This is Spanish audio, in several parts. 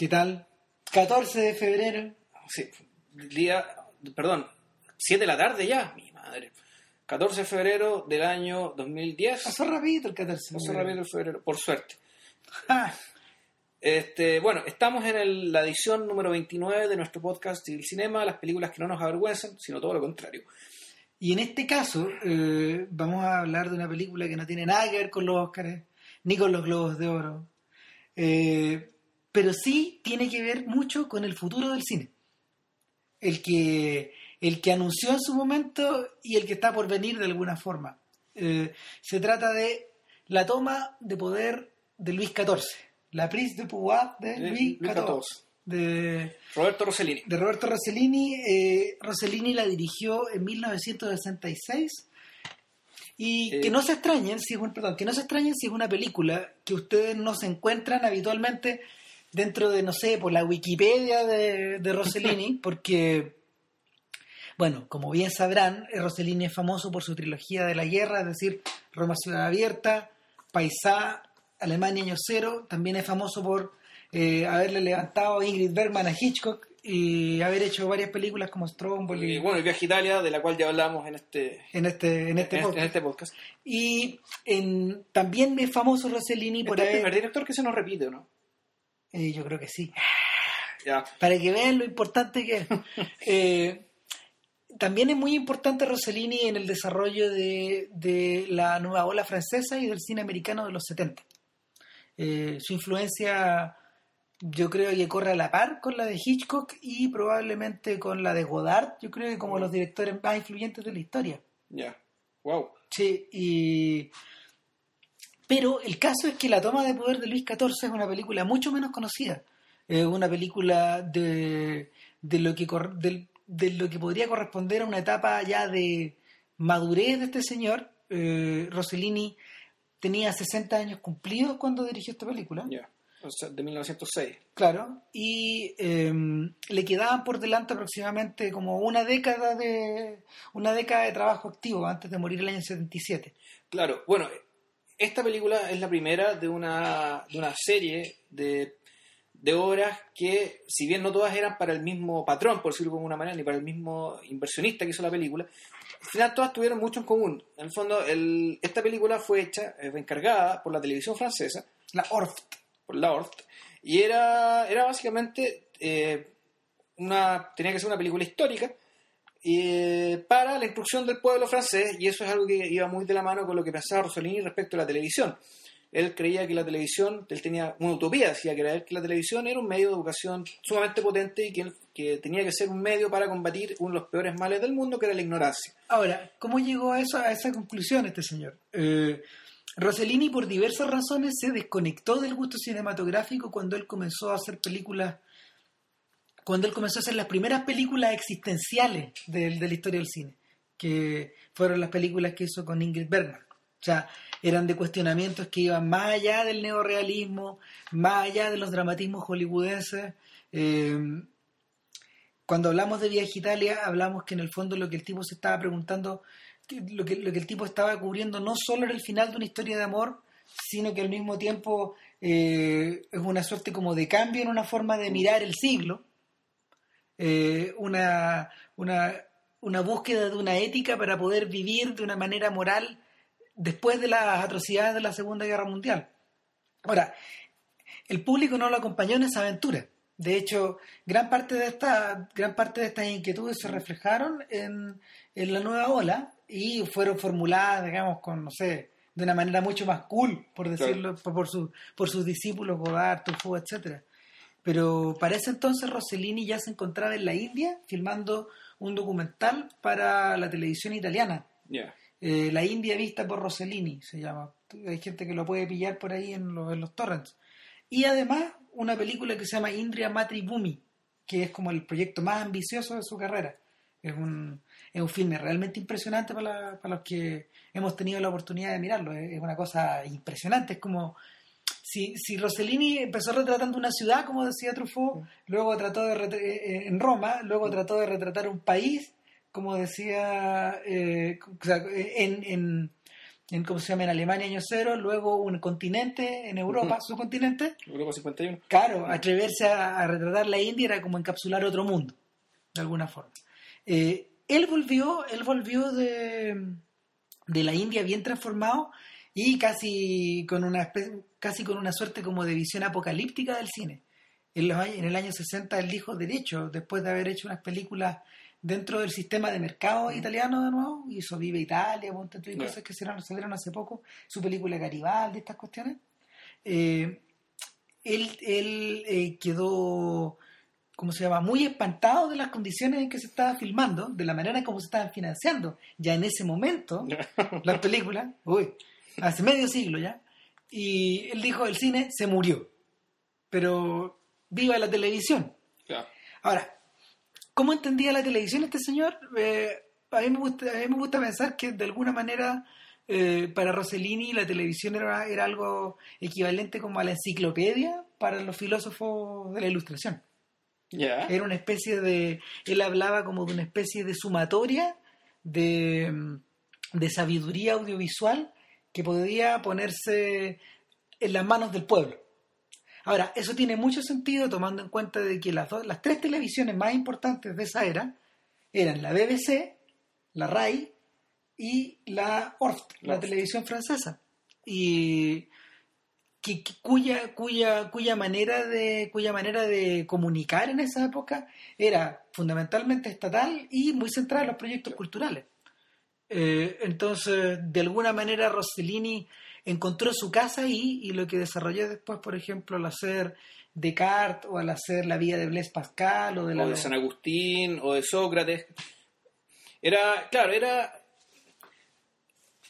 ¿Qué tal? 14 de febrero. Sí, día, perdón, 7 de la tarde ya, mi madre. 14 de febrero del año 2010. Pasó rapidito el 14 de Pasó febrero. rápido el febrero, por suerte. Ah, Este, bueno, estamos en el- la edición número 29 de nuestro podcast Civil Cinema, las películas que no nos avergüenzan, sino todo lo contrario. Y en este caso, eh, vamos a hablar de una película que no tiene nada que ver con los Óscares, ni con los Globos de Oro, eh, pero sí tiene que ver mucho con el futuro del cine. El que, el que anunció en su momento y el que está por venir de alguna forma. Eh, se trata de la toma de poder de Luis XIV, la prise de pouvoir de Luis Luis XIV. XIV. De, Roberto Rossellini. de Roberto Rossellini. Eh, Rossellini la dirigió en 1966 y Eh, que no se extrañen si es un, perdón, que no se extrañen si es una película que ustedes no se encuentran habitualmente dentro de no sé por la Wikipedia de, de Rossellini porque bueno como bien sabrán Rossellini es famoso por su trilogía de la guerra es decir Roma ciudad abierta Paisá Alemania año cero también es famoso por eh, haberle levantado Ingrid Bergman a Hitchcock y haber hecho varias películas como Stromboli Y bueno, el viaje a Italia, de la cual ya hablamos en este, en este en este en, podcast. en este podcast. y en, también es famoso Rossellini por Este es el haber primer director que se nos repite, ¿o ¿no? Eh, yo creo que sí para que vean lo importante que es. Eh, también es muy importante Rossellini en el desarrollo de, de la nueva ola francesa y del cine americano de los 70. Eh, su influencia yo creo que corre a la par con la de Hitchcock y probablemente con la de Godard, yo creo que como los directores más influyentes de la historia. Ya. Wow. Sí, y... Pero el caso es que La toma de poder de Luis XIV es una película mucho menos conocida. Es una película de, de, lo que, cor- del- de lo que podría corresponder a una etapa ya de madurez de este señor. Eh, Rossellini tenía 60 años cumplidos cuando dirigió esta película. O sea, de 1906. Claro, y eh, le quedaban por delante aproximadamente como una década de una década de trabajo activo antes de morir el año 77. Claro, bueno, esta película es la primera de una, de una serie de, de obras que, si bien no todas eran para el mismo patrón, por decirlo de alguna manera, ni para el mismo inversionista que hizo la película, al final todas tuvieron mucho en común. En el fondo, el- esta película fue hecha, eh, encargada por la televisión francesa, La Orft. por la Horst, y era, era básicamente eh, una, tenía que ser una película histórica eh, para la instrucción del pueblo francés, y eso es algo que iba muy de la mano con lo que pensaba Rossellini respecto a la televisión. Él creía que la televisión, él tenía una utopía, decía que era que la televisión era un medio de educación sumamente potente y que, que tenía que ser un medio para combatir uno de los peores males del mundo, que era la ignorancia. Ahora, ¿cómo llegó a, eso, a esa conclusión este señor? Eh, Rossellini, por diversas razones, se desconectó del gusto cinematográfico cuando él comenzó a hacer películas, cuando él comenzó a hacer las primeras películas existenciales de, de la historia del cine, que fueron las películas que hizo con Ingrid Bergman. O sea, eran de cuestionamientos que iban más allá del neorealismo, más allá de los dramatismos hollywoodenses. Eh, cuando hablamos de Viaje Italia, hablamos que en el fondo lo que el tipo se estaba preguntando, lo que, lo que el tipo estaba cubriendo no solo era el final de una historia de amor, sino que al mismo tiempo eh, es una suerte como de cambio en una forma de mirar el siglo, eh, una, una, una búsqueda de una ética para poder vivir de una manera moral después de las atrocidades de la Segunda Guerra Mundial. Ahora, el público no lo acompañó en esa aventura. De hecho, gran parte de esta, gran parte de estas inquietudes se reflejaron en, en la nueva ola y fueron formuladas, digamos, con, no sé, de una manera mucho más cool, por decirlo, por, por, su- por sus discípulos, Godard, Truffaut, etcétera. Pero para ese entonces Rossellini ya se encontraba en la India filmando un documental para la televisión italiana. Ya. Eh, la India vista por Rossellini se llama. Hay gente que lo puede pillar por ahí en los, en los torrents. Y además una película que se llama Indria Matri Bhumi, que es como el proyecto más ambicioso de su carrera. Es un, es un filme realmente impresionante para, la- para los que hemos tenido la oportunidad de mirarlo. Es, es una cosa impresionante. Es como si, si Rossellini empezó retratando una ciudad, como decía Truffaut, luego trató de eh, eh, en Roma, luego trató de retratar un país, como decía, eh, en, en, en, ¿cómo se llama? En Alemania año cero, luego un continente en Europa, su continente. Europa 51. Claro, atreverse a, a retratar la India era como encapsular otro mundo, de alguna forma. Eh, él volvió, él volvió de, de la India bien transformado y casi con una espe- casi con una suerte como de visión apocalíptica del cine. En, los en el año 60 él dijo, de hecho, después de haber hecho unas películas dentro del sistema de mercado italiano de nuevo, hizo Vive Italia, ponte y Ya. cosas que salieron, salieron hace poco, su película Garibaldi, estas cuestiones. Eh, él él eh, quedó, ¿cómo se llama?, muy espantado de las condiciones en que se estaba filmando, de la manera en cómo se estaban financiando, ya en ese momento, las películas, uy, hace medio siglo ya, y él dijo, el cine se murió, pero viva la televisión. Claro. Ahora, ¿cómo entendía la televisión este señor? Eh, a, mí me gusta, a mí me gusta pensar que de alguna manera eh, para Rossellini la televisión era, era algo equivalente como a la enciclopedia para los filósofos de la ilustración. Era una especie de, él hablaba como de una especie de sumatoria de, mm, de sabiduría audiovisual que podía ponerse en las manos del pueblo. Ahora, eso tiene mucho sentido tomando en cuenta de que las, dos- las tres televisiones más importantes de esa era eran la BBC, la RAI y la ORF, la ORF. televisión francesa. Y que- que- cuya, cuya, cuya, manera de, cuya manera de comunicar en esa época era fundamentalmente estatal y muy centrada en los proyectos culturales. Eh, entonces, de alguna manera, Rossellini encontró su casa ahí y lo que desarrolló después, por ejemplo, al hacer Descartes o al hacer la vida de Blaise Pascal o de la... o de San Agustín o de Sócrates. Era, claro, era.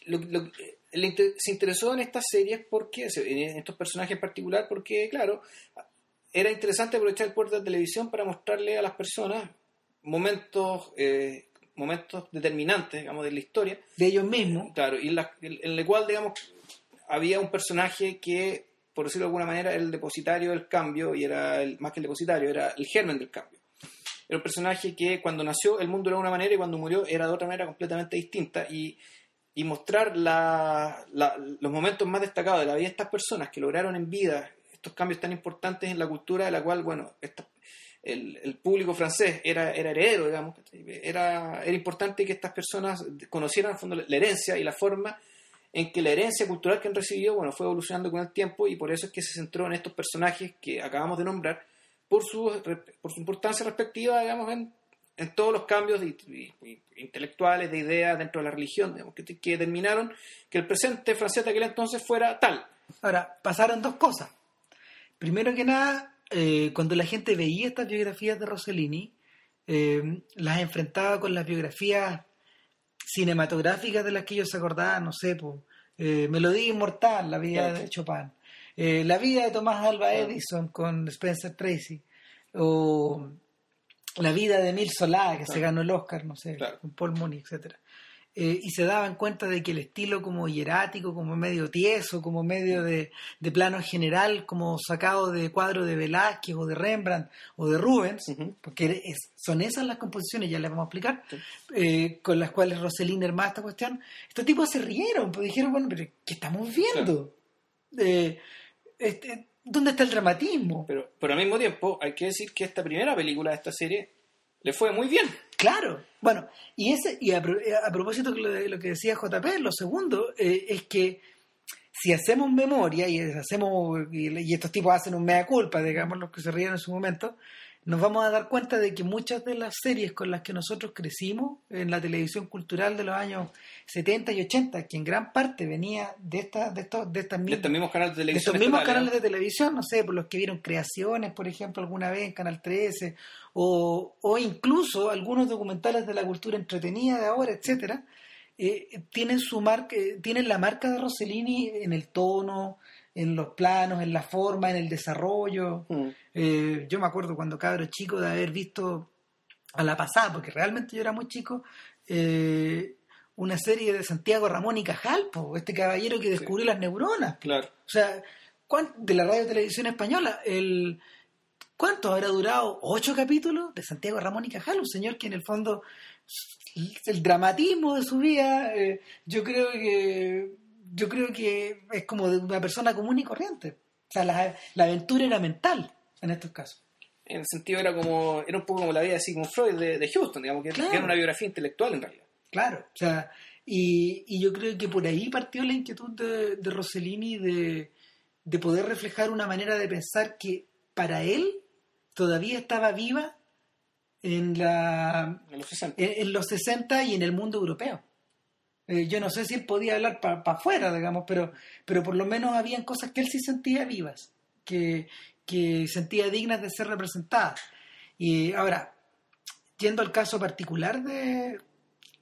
Lo, lo- se interesó en estas series porque, en estos personajes en particular, porque, claro, era interesante aprovechar el puerto de televisión para mostrarle a las personas momentos, eh, momentos determinantes, digamos, de la historia. de ellos mismos. Claro, y en, la- en el cual, digamos, había un personaje que, por decirlo de alguna manera, era el depositario del cambio, y era el, más que el depositario, era el germen del cambio. Era un personaje que cuando nació el mundo era de una manera y cuando murió era de otra manera completamente distinta. Y, y mostrar la- la- los momentos más destacados de la vida de estas personas que lograron en vida estos cambios tan importantes en la cultura de la cual, bueno, esta- el, el público francés era, era heredero, digamos, era, era importante que estas personas conocieran fondo la herencia y la forma en que la herencia cultural que han recibido, bueno, fue evolucionando con el tiempo y por eso es que se centró en estos personajes que acabamos de nombrar por su, por su importancia respectiva, digamos, en, en todos los cambios de- y- y- intelectuales, de ideas dentro de la religión, digamos, que, que determinaron que el presente francés de aquel entonces fuera tal. Ahora, pasaron dos cosas. Primero que nada, eh, cuando la gente veía estas biografías de Rossellini, eh, las enfrentaba con las biografías cinematográficas de las que ellos se acordaban, no sé, pues, eh, Melodía Inmortal, la vida de Chopin, eh, la vida de Tomás Alba. Edison con Spencer Tracy, o la vida de Emile Solá, que se ganó el Oscar, no sé, Claro. con Paul Mooney, etcétera eh, y se daban cuenta de que el estilo como hierático, como medio tieso, como medio de, de plano general, como sacado de cuadros de Velázquez o de Rembrandt o de Rubens, Ujú. porque es- son esas las composiciones, ya les vamos a explicar, Sí. eh, con las cuales Rossellini armaba esta cuestión, estos tipos se rieron, pues dijeron, bueno, pero ¿qué estamos viendo? Eh, este, ¿Dónde está el dramatismo? Pero, pero al mismo tiempo hay que decir que esta primera película de esta serie le fue muy bien. Claro, bueno, y ese y a, pro- a propósito de lo, de lo que decía JP, lo segundo eh, es que si hacemos memoria y hacemos y, estos tipos hacen un mea culpa, digamos los que se rieron en su momento, nos vamos a dar cuenta de que muchas de las series con las que nosotros crecimos en la televisión cultural de los años 70 y 80, que en gran parte venía de estas de estos de estas De mismas estos mismos canales de de televisión. estos mismos estatales, canales de televisión, no sé, por los que vieron creaciones, por ejemplo, alguna vez en Canal 13, o, o incluso algunos documentales de la cultura entretenida de ahora, etcétera, eh, tienen su marca, eh, tienen la marca de Rossellini en el tono, en los planos, en la forma, en el desarrollo. Mm. Eh, yo me acuerdo cuando cabro chico de haber visto a la pasada, porque realmente yo era muy chico, eh, una serie de Santiago Ramón y Cajal, po, este caballero que descubrió las neuronas. Claro. O sea, ¿cuán- de la radio televisión española, el ¿cuánto habrá durado? ¿Ocho capítulos de Santiago Ramón y Cajal? Un señor que en el fondo el dramatismo de su vida, eh, yo creo que yo creo que es como de una persona común y corriente. O sea, la, la aventura era mental en estos casos. En el sentido era como, era un poco como la vida de Sigmund Freud de, de Houston, digamos, que, Claro. era una biografía intelectual en realidad. Claro, o sea, y, y yo creo que por ahí partió la inquietud de, de Rossellini de, de poder reflejar una manera de pensar que para él todavía estaba viva en, la, En los 60. en, en los 60 y en el mundo europeo. Eh, yo no sé si él podía hablar para afuera, digamos, pero, pero por lo menos habían cosas que él sí sentía vivas, que, que sentía dignas de ser representadas. Y ahora, yendo al caso particular de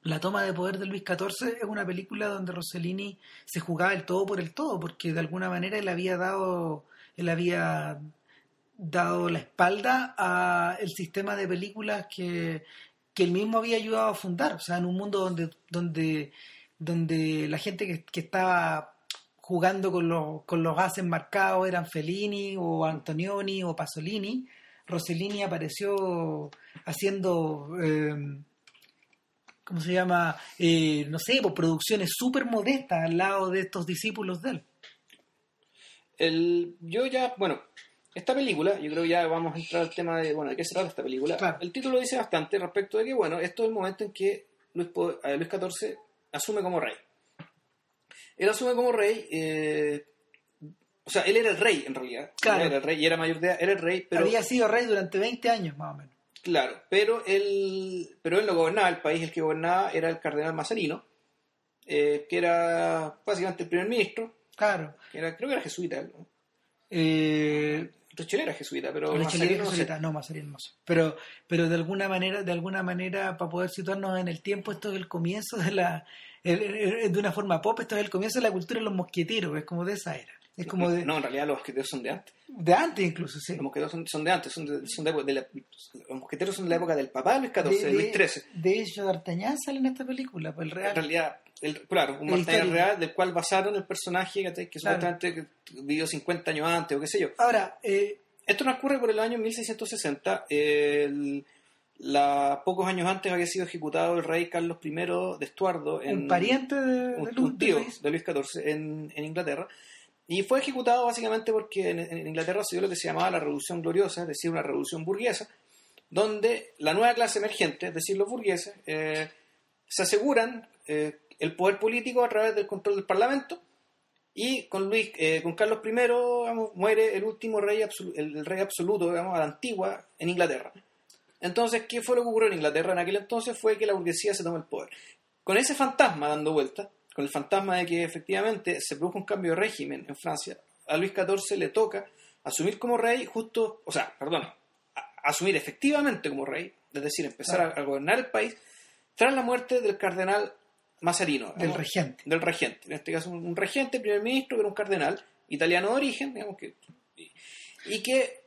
la toma de poder de Luis XIV, es una película donde Rossellini se jugaba el todo por el todo, porque de alguna manera él había dado, él había dado la espalda a el sistema de películas que, que él mismo había ayudado a fundar, o sea, en un mundo donde, donde, donde la gente que, que estaba jugando con los, con los gases marcados eran Fellini o Antonioni o Pasolini, Rossellini apareció haciendo, eh, ¿cómo se llama? Eh, no sé, pues, producciones súper modestas al lado de estos discípulos de él. El, yo ya, bueno, esta película, yo creo que ya vamos a entrar al tema de, bueno, de qué se trata esta película. Claro. El título dice bastante respecto de que, bueno, esto es el momento en que Luis, eh, Luis XIV asume como rey. Él asume como rey, eh, o sea, él era el rey en realidad. Claro. Él Era el rey y era mayor de edad, era el rey, pero Había sido rey durante 20 años más o menos. claro, pero él, pero él no gobernaba el país, el que gobernaba era el cardenal Mazarino, eh, que era básicamente el primer ministro, Claro. que era, creo que era jesuita, ¿no? Eh, Richelieu era jesuita, pero es no sé. jesuita, no, Mazarino hermoso. Pero, pero de alguna manera, de alguna manera, para poder situarnos en el tiempo, esto es el comienzo de la, el- el- de una forma pop, esto es el comienzo de la cultura de los mosqueteros, es como de esa era. Es como de, No, en realidad los mosqueteros son de antes. de antes incluso, sí. Los mosqueteros son, son de antes, son de, son de, de la- los mosqueteros son de la época del papá de Luis XIV, de, Luis XIII. de hecho, D'Artagnan sale en esta película, pues el En real. realidad, el, claro, un histórico. real del cual basaron el personaje ¿cachai? que Claro. supuestamente vivió 50 años antes o qué sé yo. Ahora, eh, Esto transcurre por el año 1660. el- la, pocos años antes había sido ejecutado el rey Carlos I de Estuardo. En, un pariente de, un, de un Lu- de tío Luis. de Luis XIV en, en Inglaterra. Y fue ejecutado básicamente porque en, Inglaterra se dio lo que se llamaba la Revolución Gloriosa, es decir, una revolución burguesa, donde la nueva clase emergente, es decir, los burgueses, eh, se aseguran eh, el poder político a través del control del Parlamento. Y con, Luis, eh, con Carlos I muere el último rey, el, rey absoluto digamos, a la antigua en Inglaterra. Entonces, ¿qué fue lo que ocurrió en Inglaterra en aquel entonces? Fue que la burguesía se tomó el poder. Con ese fantasma dando vuelta, con el fantasma de que efectivamente se produjo un cambio de régimen en Francia, a Luis XIV le toca asumir como rey justo, o sea, perdón, a- asumir efectivamente como rey, es decir, empezar a, a gobernar el país, tras la muerte del cardenal Mazarino. Del regente. Del regente. En este caso, un, regente, primer ministro, que era un cardenal italiano de origen, digamos que. Y, y que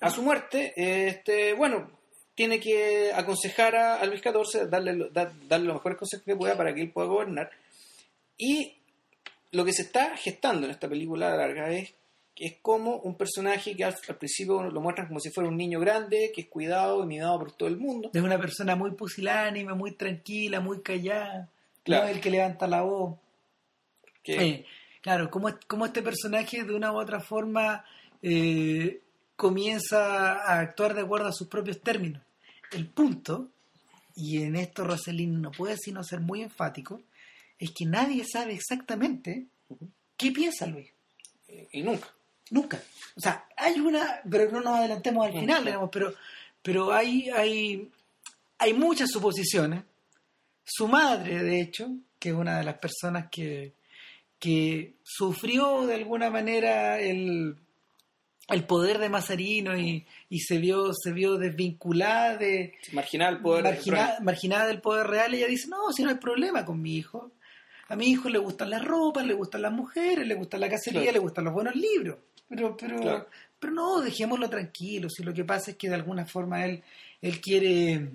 a su muerte, este, bueno, tiene que aconsejar a, Luis XIV, darle, darle los mejores consejos que pueda para que él pueda gobernar. Y lo que se está gestando en esta película larga es que es como un personaje que al, al principio lo muestran como si fuera un niño grande, que es cuidado y mimado por todo el mundo. Es una persona muy pusilánime, muy tranquila, muy callada. Claro. No el que levanta la voz. Eh, claro, como, como este personaje de una u otra forma eh, comienza a actuar de acuerdo a sus propios términos. El punto, y en esto Rossellini no puede sino ser muy enfático, es que nadie sabe exactamente qué piensa Luis. y nunca. Nunca. O sea, hay una, pero no nos adelantemos al Mm, final, digamos, pero, pero hay, hay, hay muchas suposiciones. Su madre, de hecho, que es una de las personas que, que sufrió de alguna manera el, el poder de Mazarino y, y se vio, se vio desvinculada de, Marginal poder. margina- marginada del poder real, ella dice, no, si no hay problema con mi hijo. A mi hijo le gustan las ropas, le gustan las mujeres, le gustan la cacería, Claro. le gustan los buenos libros. Pero, pero, Claro. pero no, dejémoslo tranquilo. Si lo que pasa es que de alguna forma él, él quiere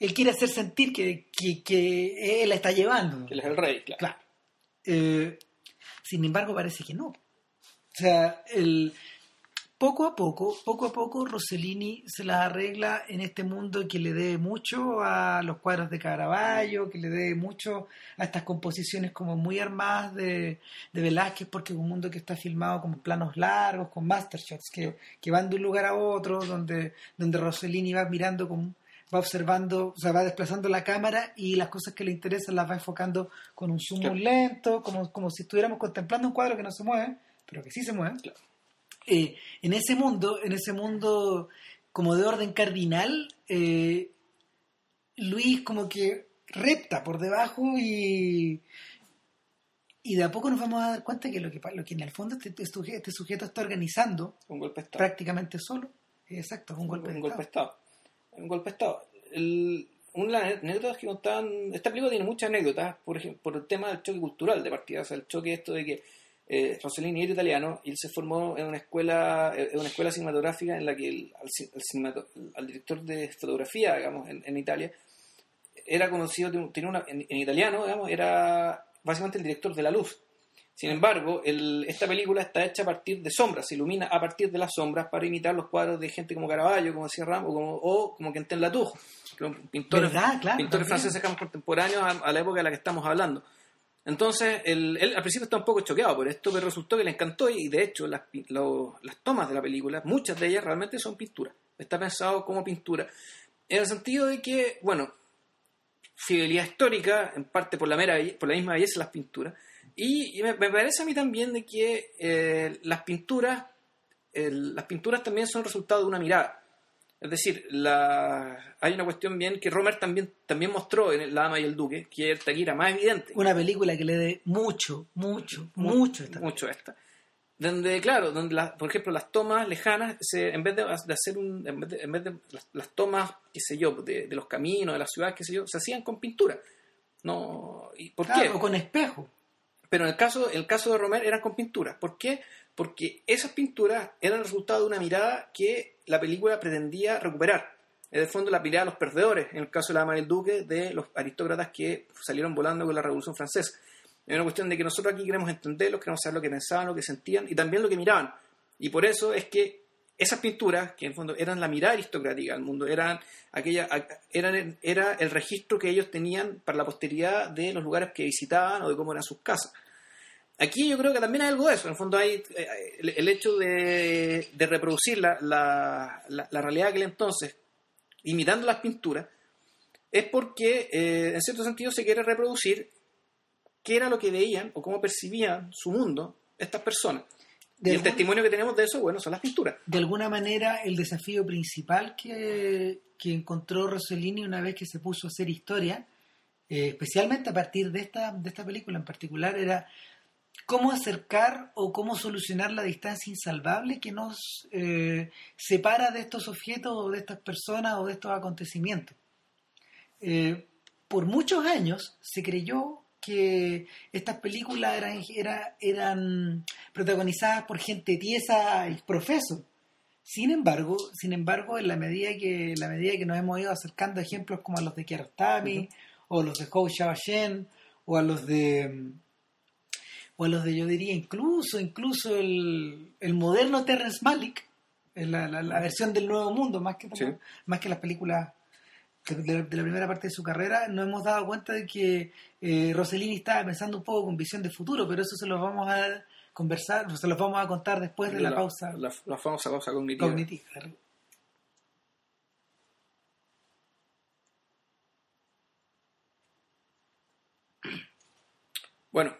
él quiere hacer sentir que, que, que él la está llevando. que él es el rey, claro. Claro. Eh, sin embargo, parece que no. O sea, el, poco a poco, poco a poco, Rossellini se las arregla en este mundo que le debe mucho a los cuadros de Caravaggio, que le debe mucho a estas composiciones como muy armadas de, de Velázquez, porque es un mundo que está filmado como planos largos, con mastershots, que, que van de un lugar a otro, donde, donde Rossellini va mirando con, va observando, o sea, va desplazando la cámara y las cosas que le interesan las va enfocando con un zoom muy lento, como, como si estuviéramos contemplando un cuadro que no se mueve, pero que sí se mueve. Eh, en ese mundo, en ese mundo como de orden cardinal, eh, Luis como que repta por debajo y, y de a poco nos vamos a dar cuenta que lo que, lo que en el fondo este, este sujeto, está organizando Un golpe de Estado. prácticamente solo. Exacto, es un golpe de un golpe de Estado. Estado. Un golpe de Estado. El- una de las anécdotas que contaban. Esta película tiene muchas anécdotas, por ejemplo, por el tema del choque cultural de partida. O sea, el choque esto de que eh, Rossellini era italiano y él se formó en una escuela en una escuela cinematográfica en la que el, al, director de fotografía, digamos, en, en Italia, era conocido, tenía una, en, en italiano, digamos, era básicamente el director de la luz. Sin embargo, el- esta película está hecha a partir de sombras, se ilumina a partir de las sombras para imitar los cuadros de gente como Caravaggio, como Ramos, o como, o como Quentin Latour, pintores. Claro, pintores franceses contemporáneos a, a la época de la que estamos hablando. Entonces, el- él al principio está un poco choqueado por esto, pero resultó que le encantó y de hecho las, lo- las tomas de la película, muchas de ellas realmente son pintura. Está pensado como pintura. En el sentido de que, bueno, fidelidad histórica, en parte por la, mera, por la misma belleza de las pinturas. Y, me, parece a mí también de que eh, las pinturas las pinturas también son resultado de una mirada. Es decir, la, hay una cuestión bien que Romer también, también mostró en La Dama y el Duque, que es aquí era más evidente. Una película que le dé mucho, mucho, mucho. esta mucho esta. Donde, claro, donde la- por ejemplo las tomas lejanas, se, en vez de, de hacer un, en vez de, en vez de las, las tomas, qué sé yo, de, de los caminos, de las ciudades, qué sé yo, se hacían con pintura. No, ¿y ¿Por Claro, qué? o con espejo. Pero en el caso, el caso de Romer eran con pinturas. ¿Por qué? Porque esas pinturas eran el resultado de una mirada que la película pretendía recuperar. En el fondo, la mirada de los perdedores, en el caso de la Dama del Duque, de los aristócratas que salieron volando con la Revolución Francesa. Es una cuestión de que nosotros aquí queremos entenderlos, queremos saber lo que pensaban, lo que sentían y también lo que miraban. Y por eso es que esas pinturas, que en el fondo eran la mirada aristocrática del mundo, eran, aquella, eran, era el registro que ellos tenían para la posteridad de los lugares que visitaban o de cómo eran sus casas. Aquí yo creo que también hay algo de eso. En el fondo hay eh, el, hecho de, de reproducir la, la, la, la realidad de aquel entonces, imitando las pinturas, es porque eh, en cierto sentido se quiere reproducir qué era lo que veían o cómo percibían su mundo estas personas. De y el testimonio que tenemos de eso, bueno, son las pinturas. de alguna manera el desafío principal que, que encontró Rossellini una vez que se puso a hacer historia, eh, especialmente a partir de esta, de esta película en particular, era cómo acercar o cómo solucionar la distancia insalvable que nos eh, separa de estos objetos o de estas personas o de estos acontecimientos. Eh, por muchos años se creyó que estas películas eran, era- eran protagonizadas por gente tiesa y profeso. Sin embargo, sin embargo, en la medida que, en la medida que nos hemos ido acercando a ejemplos como a los de Kiarostami, o los de Hou Xiaoshen, o a los de o a los de yo diría incluso, incluso el, el moderno Terrence Malick, la, la- la versión del Nuevo Mundo, más que Sí. más que las películas de, de la- de la primera parte de su carrera, nos hemos dado cuenta de que eh, Rossellini estaba pensando un poco con visión de futuro, pero eso se los vamos a conversar, se los vamos a contar después de la, pausa La, la famosa pausa cognitiva. cognitiva. Bueno,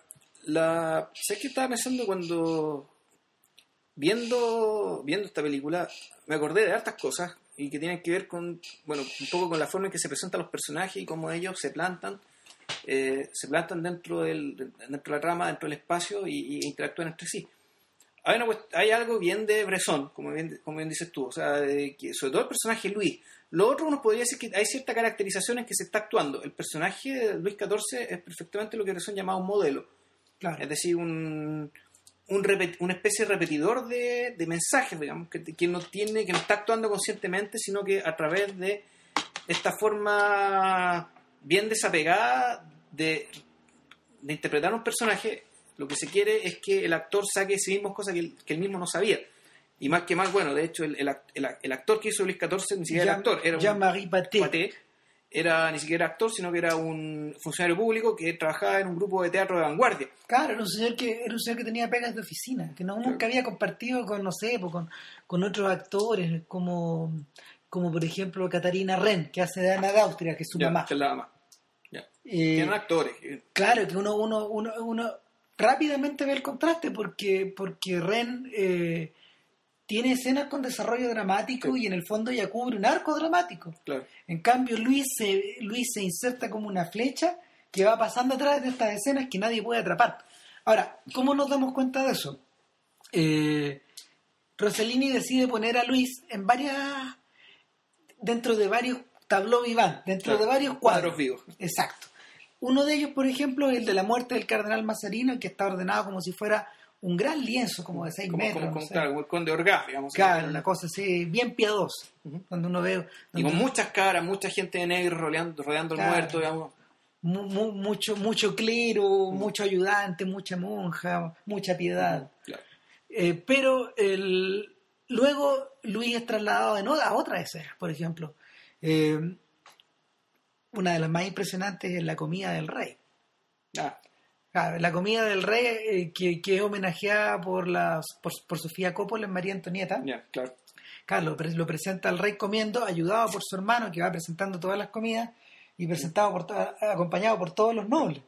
la sé que estaba pensando cuando viendo viendo esta película me acordé de hartas cosas y que tienen que ver con bueno un poco con la forma en que se presentan los personajes y cómo ellos se plantan eh, se plantan dentro del dentro de la trama dentro del espacio y, interactúan entre sí hay, una hay algo bien de Bresson, como bien, como bien dices tú, o sea, de que, sobre todo el personaje Luis. Lo otro uno podría decir que hay cierta caracterización en que se está actuando. El personaje de Luis XIV es perfectamente lo que Bresson llamaba un modelo. Claro. Es decir, un, un repet- una especie de repetidor de, de mensajes, digamos, que, que no tiene, que no está actuando conscientemente, sino que a través de esta forma bien desapegada de, de interpretar un personaje, lo que se quiere es que el actor saque de sí mismo cosas que que él mismo no sabía. Y más que más, bueno, de hecho, el, el, el- actor que hizo Luis XIV ni siquiera era actor, era un Jean-Marie Paté. Era ni siquiera actor, sino que era un funcionario público que trabajaba en un grupo de teatro de vanguardia. Claro, era un señor que era un señor que tenía pegas de oficina, que no, nunca había compartido con, no sé, pues, con, con otros actores, como, como por ejemplo Catarina Ren, que hace de Ana de Austria, que es su Ya, mamá. que es la mamá. Ya. Eh, Tienen actores. eh, Claro, que uno, uno, uno, uno rápidamente ve el contraste porque, porque Ren eh, tiene escenas con desarrollo dramático Sí. y en el fondo ya cubre un arco dramático. Claro. En cambio, Luis se, Luis se inserta como una flecha que va pasando a través de estas escenas que nadie puede atrapar. Ahora, ¿cómo nos damos cuenta de eso? Eh, Rossellini decide poner a Luis en varias. dentro de varios tableaux vivants, dentro Claro, de varios cuadros cuadros. vivos. Exacto. Uno de ellos, por ejemplo, es el de la muerte del cardenal Mazarino, que está ordenado como si fuera un gran lienzo, como de seis Como, metros. como, no sé. claro, el conde Orgaz, digamos. Claro, una cosa así, bien piadosa. Cuando uno ve. Y con muchas caras, mucha gente de negro rodeando, rodeando Claro. muerto, digamos. mu- mu- mucho, mucho clero, mucho ayudante, mucha monja, mucha piedad. Claro. Eh, pero el, luego Luis es trasladado en o- a otra escena, por ejemplo. Eh, una de las más impresionantes es la comida del rey. Ah, Claro, la comida del rey, eh, que, que es homenajeada por, por, por Sofía Coppola en María Antonieta. ya, claro. Claro, lo, pre- lo presenta al rey comiendo, ayudado por su hermano, que va presentando todas las comidas, y presentado por acompañado por todos los nobles.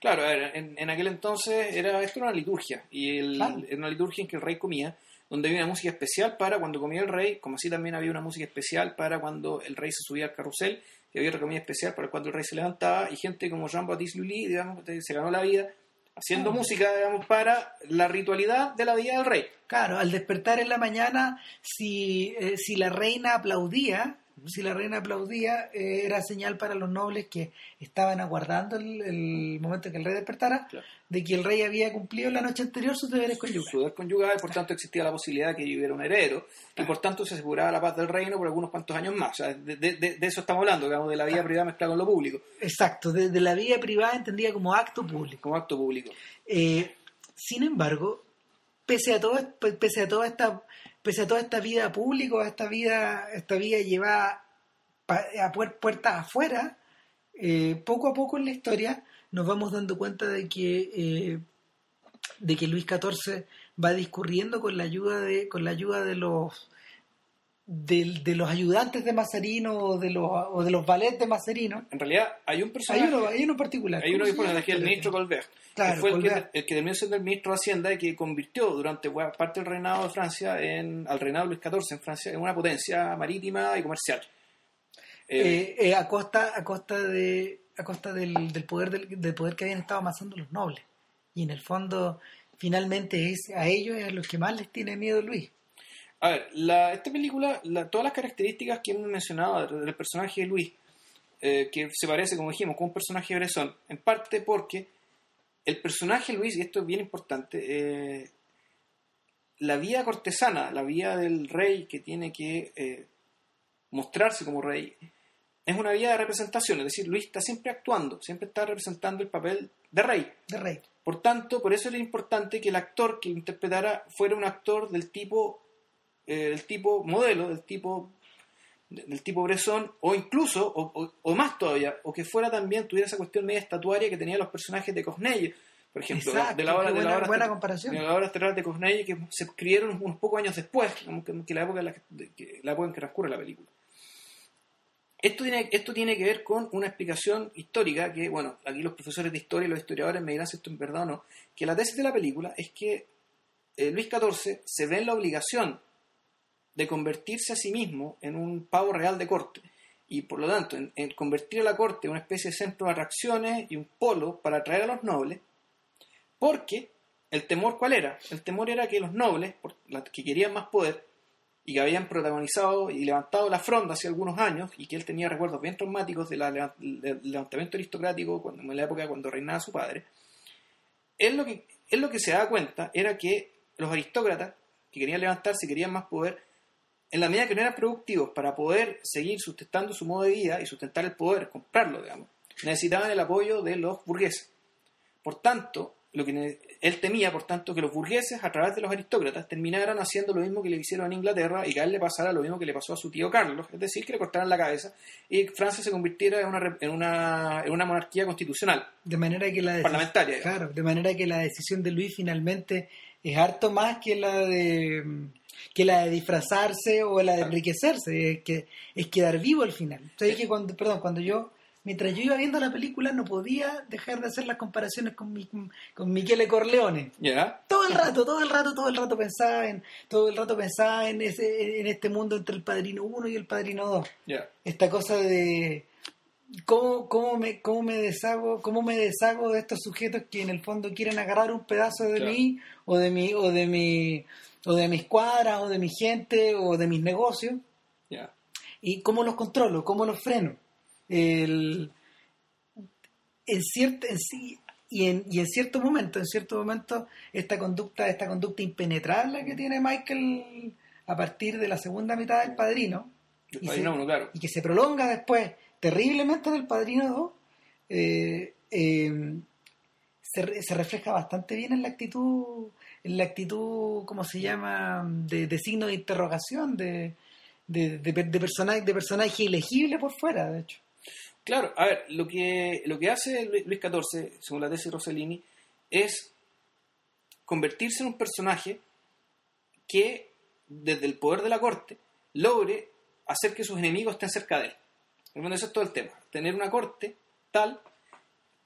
Claro, a ver, en, en aquel entonces era esto era una liturgia y el, Claro. era una liturgia en que el rey comía, donde había una música especial para cuando comía el rey, como así también había una música especial para cuando el rey se subía al carrusel, y había otra comida especial para cuando el rey se levantaba, y gente como Jean-Baptiste Lully, digamos, se ganó la vida haciendo Ah. música, digamos, para la ritualidad de la vida del rey. Claro, al despertar en la mañana, si, eh, si la reina aplaudía, si la reina aplaudía, eh, era señal para los nobles que estaban aguardando el, el momento en que el rey despertara, Claro. de que el rey había cumplido la noche anterior sus deberes conyugales. Su deber conyugal, por tanto existía la posibilidad de que hubiera un heredero, y por tanto se aseguraba la paz del reino por algunos cuantos años más. O sea, de, de- de- de eso estamos hablando, digamos, de la vida privada mezclada con lo público, Exacto, de, de la vida privada entendida como acto público. como acto público. Eh, sin embargo, pese a todo, pese a toda esta, pese a toda esta vida pública, esta vida, esta vida llevada a puer- puertas afuera, eh, poco a poco en la historia nos vamos dando cuenta de que eh, de que Luis XIV va discurriendo con la ayuda de con la ayuda de los de, de los ayudantes de Mazarino o de los o de los ballets de Mazarino. En realidad hay un Hay personaje, uno, hay uno en particular. hay uno ¿Cómo que aquí el ministro Colbert, Claro, que fue el que, el que terminó siendo el ministro de Hacienda y que convirtió durante parte del reinado de Francia en, al reinado de Luis XIV en Francia en una potencia marítima y comercial. Eh, Eh, eh, a costa a costa de a costa del, del poder del, del poder que habían estado amasando los nobles y en el fondo finalmente es a ellos es a los que más les tiene miedo Luis A ver, la, esta película, la- todas las características que hemos mencionado del, personaje de Luis, eh, que se parece, como dijimos, con un personaje de Bresson, en parte porque el personaje Luis, y esto es bien importante, eh, la vida cortesana, la vida del rey que tiene que eh, mostrarse como rey, es una vida de representación, es decir, Luis está siempre actuando, siempre está representando el papel de rey. de rey Por tanto, por eso era importante que el actor que interpretara fuera un actor del tipo, del tipo modelo, del tipo, del tipo Bresson, o incluso, o, o- o más todavía, o que fuera también, tuviera esa cuestión media estatuaria que tenían los personajes de Corneille, por ejemplo, Exacto, de la obra de la buena- obra buena te- comparación. de la obra de que se escribieron unos pocos años después, que, que la época en la que- la época en que transcurre la película. Esto tiene, esto tiene que ver con una explicación histórica que, bueno, aquí los profesores de historia y los historiadores me dirán si esto es verdad o no, que la tesis de la película es que eh, Luis XIV se ve en la obligación de convertirse a sí mismo en un pavo real de corte. Y por lo tanto en, convertir a la corte en una especie de centro de atracciones y un polo para atraer a los nobles porque el temor cuál era el temor era que los nobles que querían más poder y que habían protagonizado y levantado la fronda hace algunos años y que él tenía recuerdos bien traumáticos de del levantamiento aristocrático cuando, en la época cuando reinaba su padre él lo que él lo que se daba cuenta era que los aristócratas que querían levantarse querían más poder en la medida que no eran productivos para poder seguir sustentando su modo de vida y sustentar el poder, comprarlo, digamos, necesitaban el apoyo de los burgueses. Por tanto, lo que él temía, por tanto, que los burgueses, a través de los aristócratas, terminaran haciendo lo mismo que le hicieron en Inglaterra y que a él le pasara lo mismo que le pasó a su tío Carlos, es decir, que le cortaran la cabeza y Francia se convirtiera en una, en una, en una monarquía constitucional. De manera que la parlamentaria. Claro, de manera que la decisión de Luis finalmente es harto más que la de que la de disfrazarse o la de enriquecerse, es que es quedar vivo al final. Entonces, que cuando, perdón, cuando yo mientras yo iba viendo la película no podía dejar de hacer las comparaciones con, mi, con Michele Corleone. ¿Ya? Todo el rato, todo el rato, todo el rato pensaba en, todo el rato pensaba en ese, en este mundo entre el Padrino 1 y el Padrino 2. ¿Ya? Esta cosa de cómo, cómo me, cómo me deshago, cómo me deshago de estos sujetos que en el fondo quieren agarrar un pedazo de mí o de mi, o de mi, o de mis cuadras, o de mi gente, o de mis negocios. Y cómo los controlo, cómo los freno el, en cierto, en sí, y en, y en cierto momento, en cierto momento, esta conducta, esta conducta impenetrable que tiene Michael a partir de la segunda mitad del Padrino, y, claro. y, que se prolonga después terriblemente en el Padrino 2, eh, eh, se, se, refleja bastante bien en la actitud, la actitud, ¿cómo se llama?, de, de signo de interrogación, de, de, de, personaje, de personaje ilegible por fuera, de hecho. Claro, a ver, lo que, lo que hace Luis XIV, según la tesis Rossellini, es convertirse en un personaje que, desde el poder de la corte, logre hacer que sus enemigos estén cerca de él. Bueno, eso es todo el tema. Tener una corte tal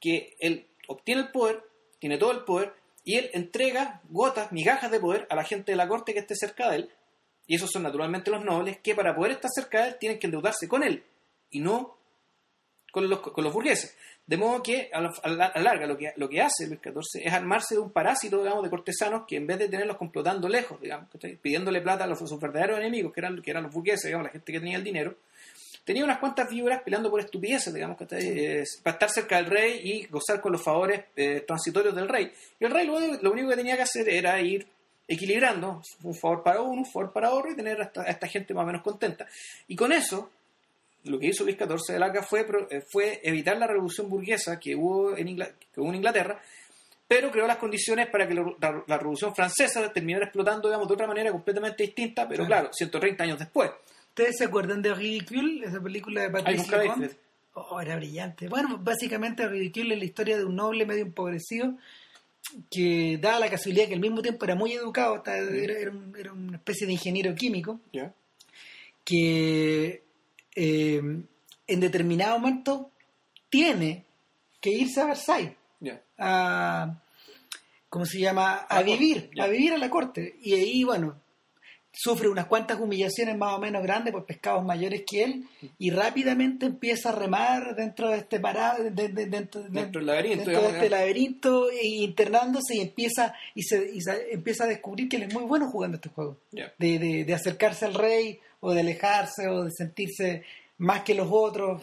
que él obtiene el poder, tiene todo el poder, y él entrega gotas, migajas de poder a la gente de la corte que esté cerca de él, y esos son naturalmente los nobles, que para poder estar cerca de él tienen que endeudarse con él, y no con los, con los burgueses. De modo que a la, larga lo que, lo que hace Luis XIV es armarse de un parásito, digamos, de cortesanos que en vez de tenerlos complotando lejos, digamos, pidiéndole plata a, los, sus verdaderos enemigos, que eran, que eran los burgueses, digamos, la gente que tenía el dinero, tenía unas cuantas figuras peleando por estupideces, digamos, que para estar cerca del rey y gozar con los favores eh, transitorios del rey. Y el rey lo, lo, único que tenía que hacer era ir equilibrando un favor para uno, un favor para otro y tener a esta gente más o menos contenta. Y con eso lo que hizo Luis XIV de Laca fue, eh, fue evitar la revolución burguesa que hubo, en Inglaterra, pero creó las condiciones para que la, revolución francesa terminara explotando digamos, de otra manera completamente distinta, pero claro, 130 años después. ¿Ustedes se acuerdan de Ridicule, esa película de Patricia Highsmith? Oh, era brillante. Bueno, básicamente Ridicule es la historia de un noble medio empobrecido que daba la casualidad que al mismo tiempo era muy educado, era, una especie de ingeniero químico, que eh, en determinado momento tiene que irse a Versailles. A, ¿Cómo se llama? A, vivir, a vivir a la corte. Y ahí, bueno, sufre unas cuantas humillaciones más o menos grandes por pescados mayores que él y rápidamente empieza a remar dentro de este parado dentro, del laberinto, de este laberinto e internándose y empieza y se, empieza a descubrir que él es muy bueno jugando este juego. De, de, acercarse al rey o de alejarse o de sentirse más que los otros.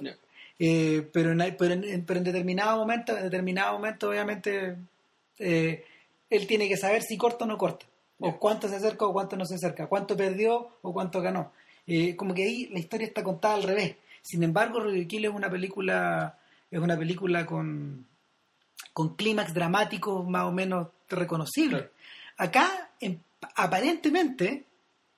Eh, pero, en, pero, en, pero en determinado momento en determinado momento obviamente eh, él tiene que saber si corta o no corta o cuánto se acerca o cuánto no se acerca, cuánto perdió o cuánto ganó. Eh, como que ahí la historia está contada al revés. Sin embargo, Kill es una película, es una película con, con clímax dramático más o menos reconocible. Acá, aparentemente,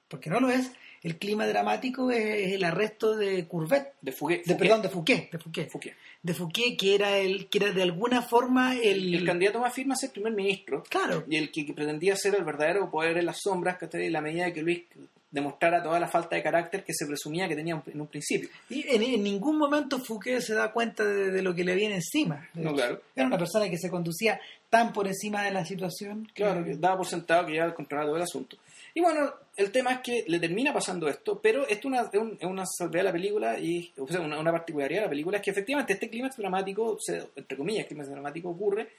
porque no lo es, el clima dramático es, el arresto de Courbet. De Fouquet. De, perdón, de Fouquet. De Fouquet. De Fouquet, que era el que era de alguna forma el... El candidato más firme a ser primer ministro. Claro. Y el que, pretendía ser el verdadero poder en las sombras, que la medida que Luis demostrara toda la falta de carácter que se presumía que tenía en un principio. Y en, ningún momento Fouquet se da cuenta de, lo que le viene encima. No, claro. Era una persona que se conducía tan por encima de la situación. Claro, que daba por sentado que ya el controlado del asunto. Y bueno, el tema es que le termina pasando esto, pero esto es una, es una salvedad de la película y o sea, una, particularidad de la película es que efectivamente este clímax dramático, entre comillas, clímax dramático ocurre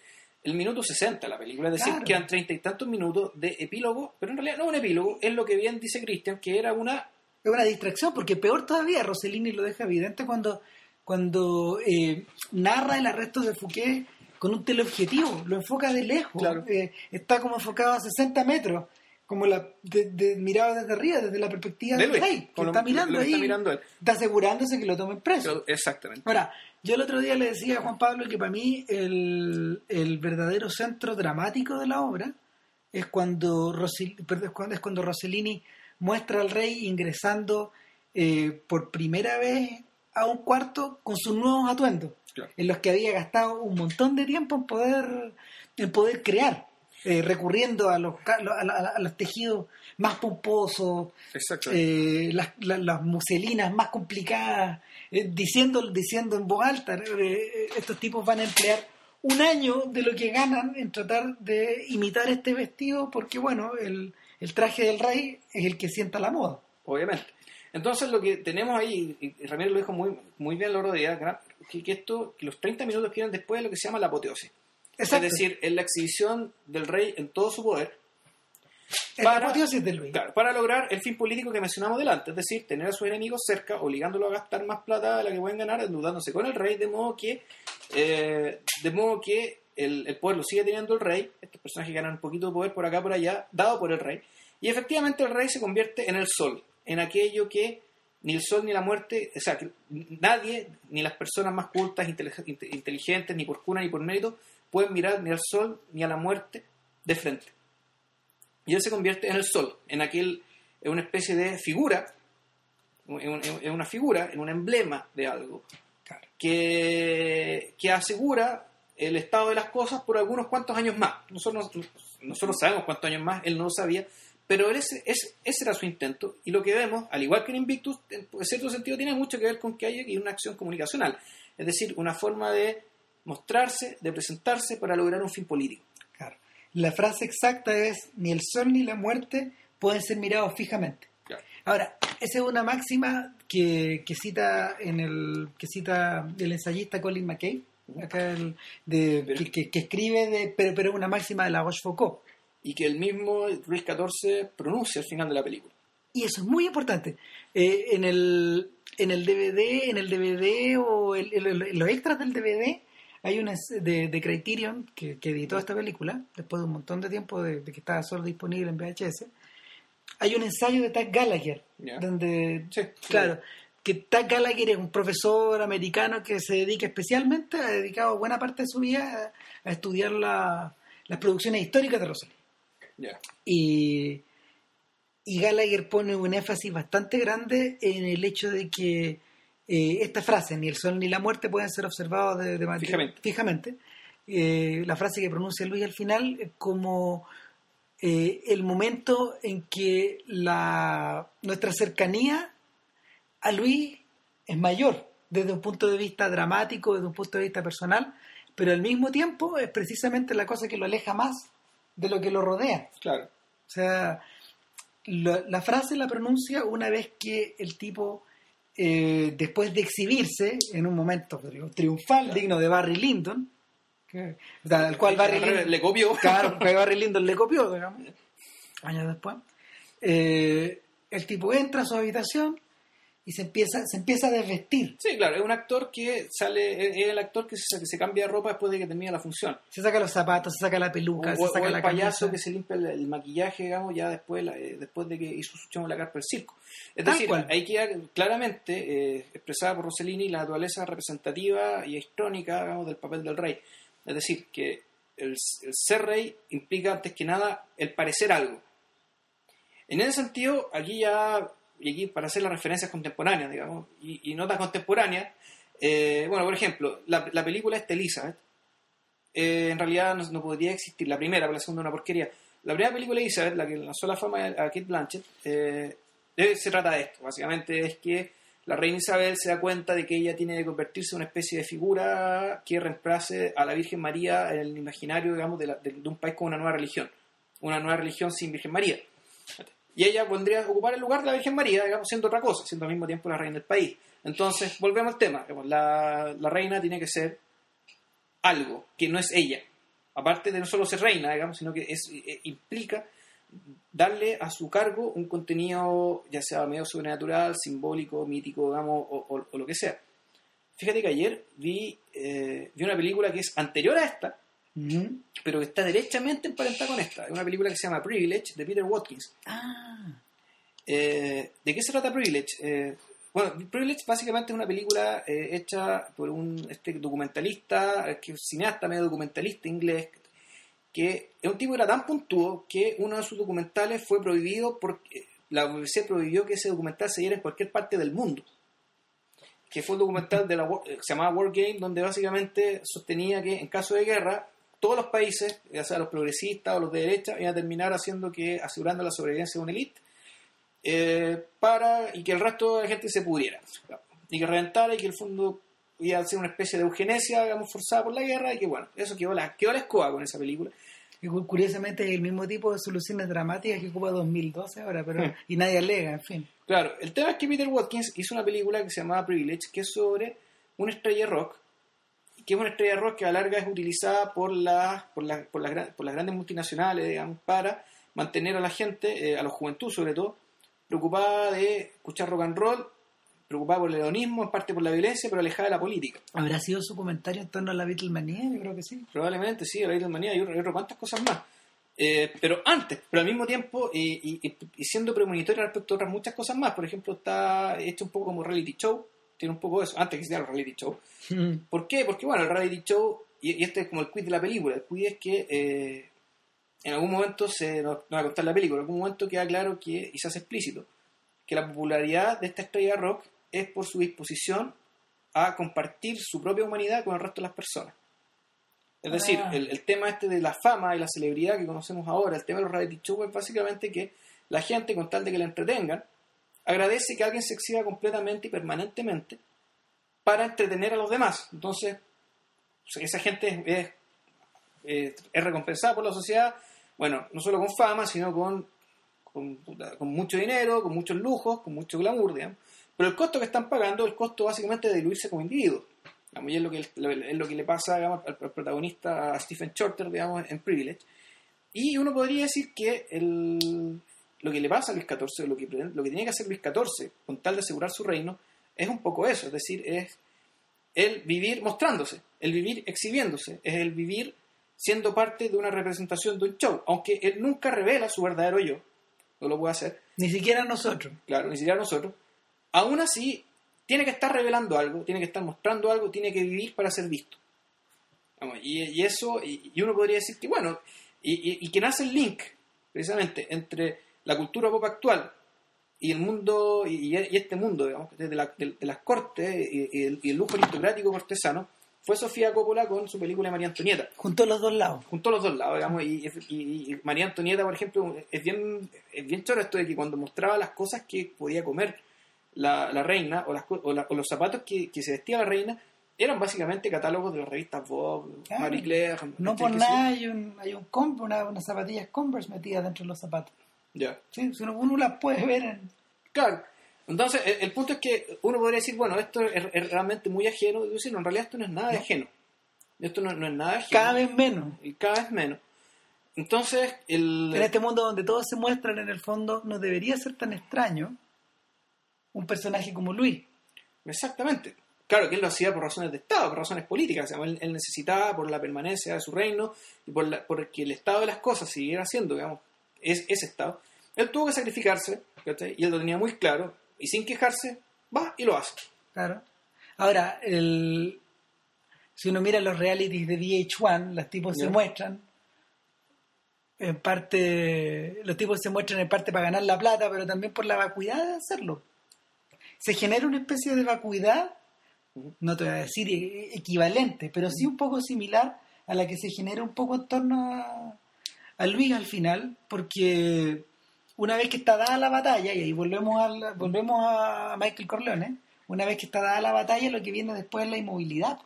el minuto 60 de la película, es decir, quedan treinta y tantos minutos de epílogo, pero en realidad no un epílogo, es lo que bien dice Christian, que era una... Es una distracción, porque peor todavía, Rossellini lo deja evidente cuando, cuando eh, narra el arresto de Fouquet con un teleobjetivo, lo enfoca de lejos, claro. Eh, está como enfocado a 60 metros como la de, de- mirado desde arriba, desde la perspectiva De del Luis, rey, que lo- está mirando lo que ahí, está mirando él. está asegurándose que lo tomen preso. Exactamente. Ahora, yo el otro día le decía a Juan Pablo que para mí el, el verdadero centro dramático de la obra es cuando, Rosil- perdón, es cuando, es cuando Rossellini muestra al rey ingresando eh, por primera vez a un cuarto con sus nuevos atuendos, Claro. en los que había gastado un montón de tiempo en poder, en poder crear, eh, recurriendo a los, a, la- a los tejidos más pomposos, eh, las, la- las muselinas más complicadas, eh, diciendo, diciendo en voz alta. Eh, estos tipos van a emplear un año de lo que ganan en tratar de imitar este vestido, porque bueno, el, el traje del rey es el que sienta la moda. obviamente. Entonces lo que tenemos ahí, y Ramírez lo dijo muy, muy bien el otro día, que, que esto, que los 30 minutos vienen después de lo que se llama la apoteosis. Exacto. Es decir, es la exhibición del rey en todo su poder para- claro, lograr el fin político que mencionamos delante, es decir, tener a sus enemigos cerca, obligándolo a gastar más plata de la que pueden ganar, endeudándose con el rey, de modo que, eh, de modo que el, el poder lo sigue teniendo el rey, estos personajes ganan un poquito de poder por acá por allá, dado por el rey, y efectivamente el rey se convierte en el sol, en aquello que ni el sol ni la muerte, o sea, que nadie, ni las personas más cultas, inteligentes, ni por cuna ni por mérito, pueden mirar ni al sol ni a la muerte de frente. Y él se convierte en el sol, en aquel, en una especie de figura, en, un- en una figura, en un emblema de algo, que, que asegura el estado de las cosas por algunos cuantos años más. Nosotros, no- nosotros sabemos cuántos años más, él no lo sabía, pero ese, ese, ese era su intento. Y lo que vemos, al igual que en Invictus, en cierto sentido tiene mucho que ver con que hay una acción comunicacional. Es decir, una forma de mostrarse, de presentarse para lograr un fin político. Claro. La frase exacta es, ni el sol ni la muerte pueden ser mirados fijamente. Claro. Ahora, esa es una máxima que, que cita en el que cita el ensayista Colin McKay, acá el- de, Pero- que, que- que escribe de, pero, pero es una máxima de la Rochefoucauld. Y que el mismo Luis XIV pronuncia al final de la película. Y eso es muy importante. Eh, en el en el DVD, en el DVD o el- el- los extras del DVD hay una de, de Criterion que, que editó esta película después de un montón de tiempo de, de que estaba solo disponible en VHS. Hay un ensayo de Tag Gallagher Ya. donde Sí, claro que Tag Gallagher es un profesor americano que se dedica especialmente, ha dedicado buena parte de su vida a, a estudiar la- las producciones históricas de Rosalie. Ya. Y, y Gallagher pone un énfasis bastante grande en el hecho de que eh, esta frase, ni el sol ni la muerte, pueden ser observados de, de Fijamente. fijamente. Eh, la frase que pronuncia Luis al final es como eh, el momento en que la, nuestra cercanía a Luis es mayor desde un punto de vista dramático, desde un punto de vista personal, pero al mismo tiempo es precisamente la cosa que lo aleja más de lo que lo rodea. Claro. O sea, la, la frase la pronuncia una vez que el tipo, eh, después de exhibirse en un momento tri- triunfal digno de Barry Lyndon, que, o sea, al cual Barry Al revés, Lyndon le copió. claro, que Barry Lyndon le copió, digamos, años después, eh, el tipo entra a su habitación y se empieza, se empieza a desvestir. Sí, claro, es un actor que sale, es el actor que se, que se cambia de ropa después de que termina la función. Se saca los zapatos, se saca la peluca, o, se saca o la el payaso camisa. que se limpia el, el maquillaje, digamos, ya después, la- eh, después de que hizo su en la carpa del circo. Es Tal decir, cual. ahí queda claramente eh, expresada por Rossellini la naturaleza representativa y histrónica, digamos, del papel del rey. Es decir, que el, el ser rey implica antes que nada el parecer algo. En ese sentido, aquí ya, y aquí para hacer las referencias contemporáneas, digamos, y, y no tan contemporáneas, eh, bueno, por ejemplo, la, la película esta Elizabeth, eh, en realidad no, no podría existir, la primera, pero la segunda una porquería. La primera película Elizabeth, la que lanzó la fama a Kate Blanchett, eh, se trata de esto, básicamente es que la reina Isabel se da cuenta de que ella tiene que convertirse en una especie de figura que reemplace a la Virgen María en el imaginario, digamos, de, la- de- de un país con una nueva religión, una nueva religión sin Virgen María. Y ella podría ocupar el lugar de la Virgen María, digamos, siendo otra cosa, siendo al mismo tiempo la reina del país. Entonces, volvemos al tema. la, la reina tiene que ser algo que no es ella. Aparte de no solo ser reina, digamos, sino que es, eh, implica darle a su cargo un contenido, ya sea medio sobrenatural, simbólico, mítico, digamos, o lo que sea. Fíjate que ayer vi, eh, vi una película que es anterior a esta, Pero que está derechamente emparentada con esta. Es una película que se llama Privilege, de Peter Watkins. Ah, Eh, ¿De qué se trata Privilege? Eh, bueno, Privilege básicamente es una película eh, hecha por un este documentalista, que es cineasta medio documentalista inglés, que es un tipo que era tan puntuo que uno de sus documentales fue prohibido porque la BBC prohibió que ese documental se diera en cualquier parte del mundo. Que fue un documental de la, que se llamaba War Game, donde básicamente sostenía que en caso de guerra, todos los países, ya sea los progresistas o los de derecha, iban a terminar haciendo que, asegurando la sobrevivencia de una élite, eh, para y que el resto de la gente se pudriera y que reventara y que el fondo iba a ser una especie de eugenesia digamos forzada por la guerra y que bueno eso quedó la, quedó la escoba con esa película y cu- curiosamente el mismo tipo de soluciones dramáticas que ocupa 2012 ahora, pero y nadie alega, en fin. claro el tema es que Peter Watkins hizo una película que se llamaba Privilege que es sobre una estrella rock que es una estrella de rock que a la larga es utilizada por las por las por las, gran- por las grandes multinacionales digamos para mantener a la gente eh, a la juventud sobre todo preocupada de escuchar rock and roll preocupada por el hedonismo en parte por la violencia pero alejada de la política ¿Habrá sido su comentario en torno a la Beatlemanía? Yo creo que sí. Probablemente sí, la Beatlemanía y otro cuantas cosas más. Eh, pero antes, pero al mismo tiempo, y, y- y siendo premonitoria respecto a otras muchas cosas más. Por ejemplo, está hecho un poco como reality show, tiene un poco de eso, antes que sea el reality show. ¿Por qué? Porque bueno, el reality show, y, y este es como el quiz de la película, el quiz es que eh, en algún momento se, no, no voy a contar la película, en algún momento queda claro que, y se hace explícito, que la popularidad de esta estrella rock es por su disposición a compartir su propia humanidad con el resto de las personas. Es decir, Ah. el, el tema este de la fama y la celebridad que conocemos ahora, el tema de los reality shows es básicamente que la gente, con tal de que la entretengan, agradece que alguien se exhiba completamente y permanentemente para entretener a los demás. Entonces, esa gente es, es, eh, es recompensada por la sociedad, bueno, no solo con fama, sino con, con, con mucho dinero, con muchos lujos, con mucho glamour, digamos. Pero el costo que están pagando el costo básicamente de diluirse como individuos. Digamos, y es lo que, es lo que le pasa digamos, al, al protagonista Stephen Shorter digamos, en Privilege. Y uno podría decir que el, lo que le pasa a Luis XIV, lo que, lo que tiene que hacer Luis XIV con tal de asegurar su reino, es un poco eso, es decir, es el vivir mostrándose, el vivir exhibiéndose, es el vivir siendo parte de una representación de un show, aunque él nunca revela su verdadero yo, no lo puede hacer, Ni siquiera nosotros. claro, ni siquiera nosotros, aún así tiene que estar revelando algo, tiene que estar mostrando algo, tiene que vivir para ser visto. Y, y eso, y, y uno podría decir que, bueno, y, y- y que nace el link, precisamente, entre la cultura pop actual y el mundo, y, y este mundo, digamos, de, la- de- de las cortes y, y el, y el lujo aristocrático cortesano, fue Sofía Coppola con su película María Antonieta Junto a los dos lados. junto a los dos lados, digamos, y, María Antonieta, por ejemplo, es bien, es bien choro esto de que cuando mostraba las cosas que podía comer la, la reina o, las, co- o, la- o los zapatos que, que se vestía la reina, eran básicamente catálogos de las revistas Vogue, Claro. Marie Claire, No por nada hay un, hay un una, unas zapatillas Converse metidas dentro de los zapatos. Sí. Ya. Sí, si uno, las puede ver en... Claro. Entonces, el, el punto es que uno podría decir, bueno, esto es, es realmente muy ajeno, y decir, no, en realidad esto no es nada de ajeno. Esto no, no es nada ajeno. Cada vez menos. Y cada vez menos. Entonces, el... En este mundo donde todos se muestran en el fondo, no debería ser tan extraño un personaje como Luis. Exactamente. Claro que él lo hacía por razones de Estado, por razones políticas. O sea, él, él necesitaba por la permanencia de su reino y por, la, por que el estado de las cosas siguiera siendo, digamos, es, ese estado. Él tuvo que sacrificarse, ¿cachai? y él lo tenía muy claro, y sin quejarse, va y lo hace. Claro. Ahora, el, si uno mira los realities de VH1, los tipos se muestran en parte, los tipos se muestran en parte para ganar la plata, pero también por la vacuidad de hacerlo. Se genera una especie de vacuidad, no te voy a decir e- equivalente, pero sí un poco similar a la que se genera un poco en torno a, a Luis al final, porque una vez que está dada la batalla, y ahí volvemos, al, volvemos a Michael Corleone, una vez que está dada la batalla, lo que viene después es la inmovilidad,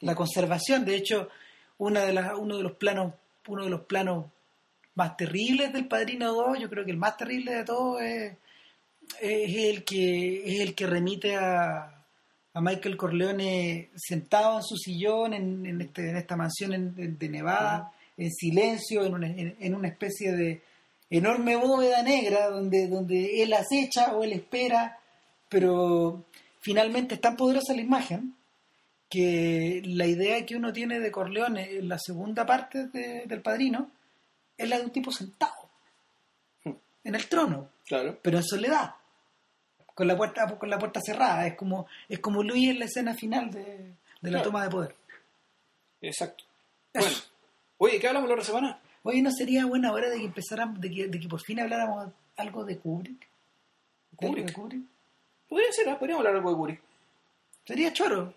la conservación. De hecho, una de las, uno de los planos, uno de los planos más terribles del Padrino 2, yo creo que el más terrible de todos es, el que es el que remite a, a Michael Corleone sentado en su sillón en, en, este, en esta mansión en- de Nevada, en silencio, en una, en- en una especie de enorme bóveda negra donde, donde él acecha o él espera, pero finalmente es tan poderosa la imagen que la idea que uno tiene de Corleone en la segunda parte de- del Padrino es la de un tipo sentado en el trono, Claro. pero en soledad, con la puerta con la puerta cerrada. Es como es como Luis en la escena final de, de la toma de poder. Exacto. Eso. Bueno, oye, ¿qué hablamos la otra semana? Oye, ¿no sería buena hora de que empezáramos, de que, de que por fin habláramos algo de Kubrick? ¿De algo de Kubrick. Kubrick? Podría ser, ¿ah? podríamos hablar algo de Kubrick. Sería choro.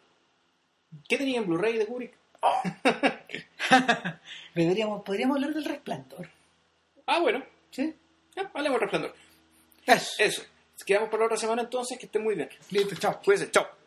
¿Qué tenía en Blu-ray de Kubrick? Deberíamos, podríamos hablar del resplandor. Ah, bueno, ¿Sí? ya, hablemos del resplandor. Eso. Eso. Quedamos para la otra semana entonces, que estén muy bien. Listo, chao. Cuídense, chao.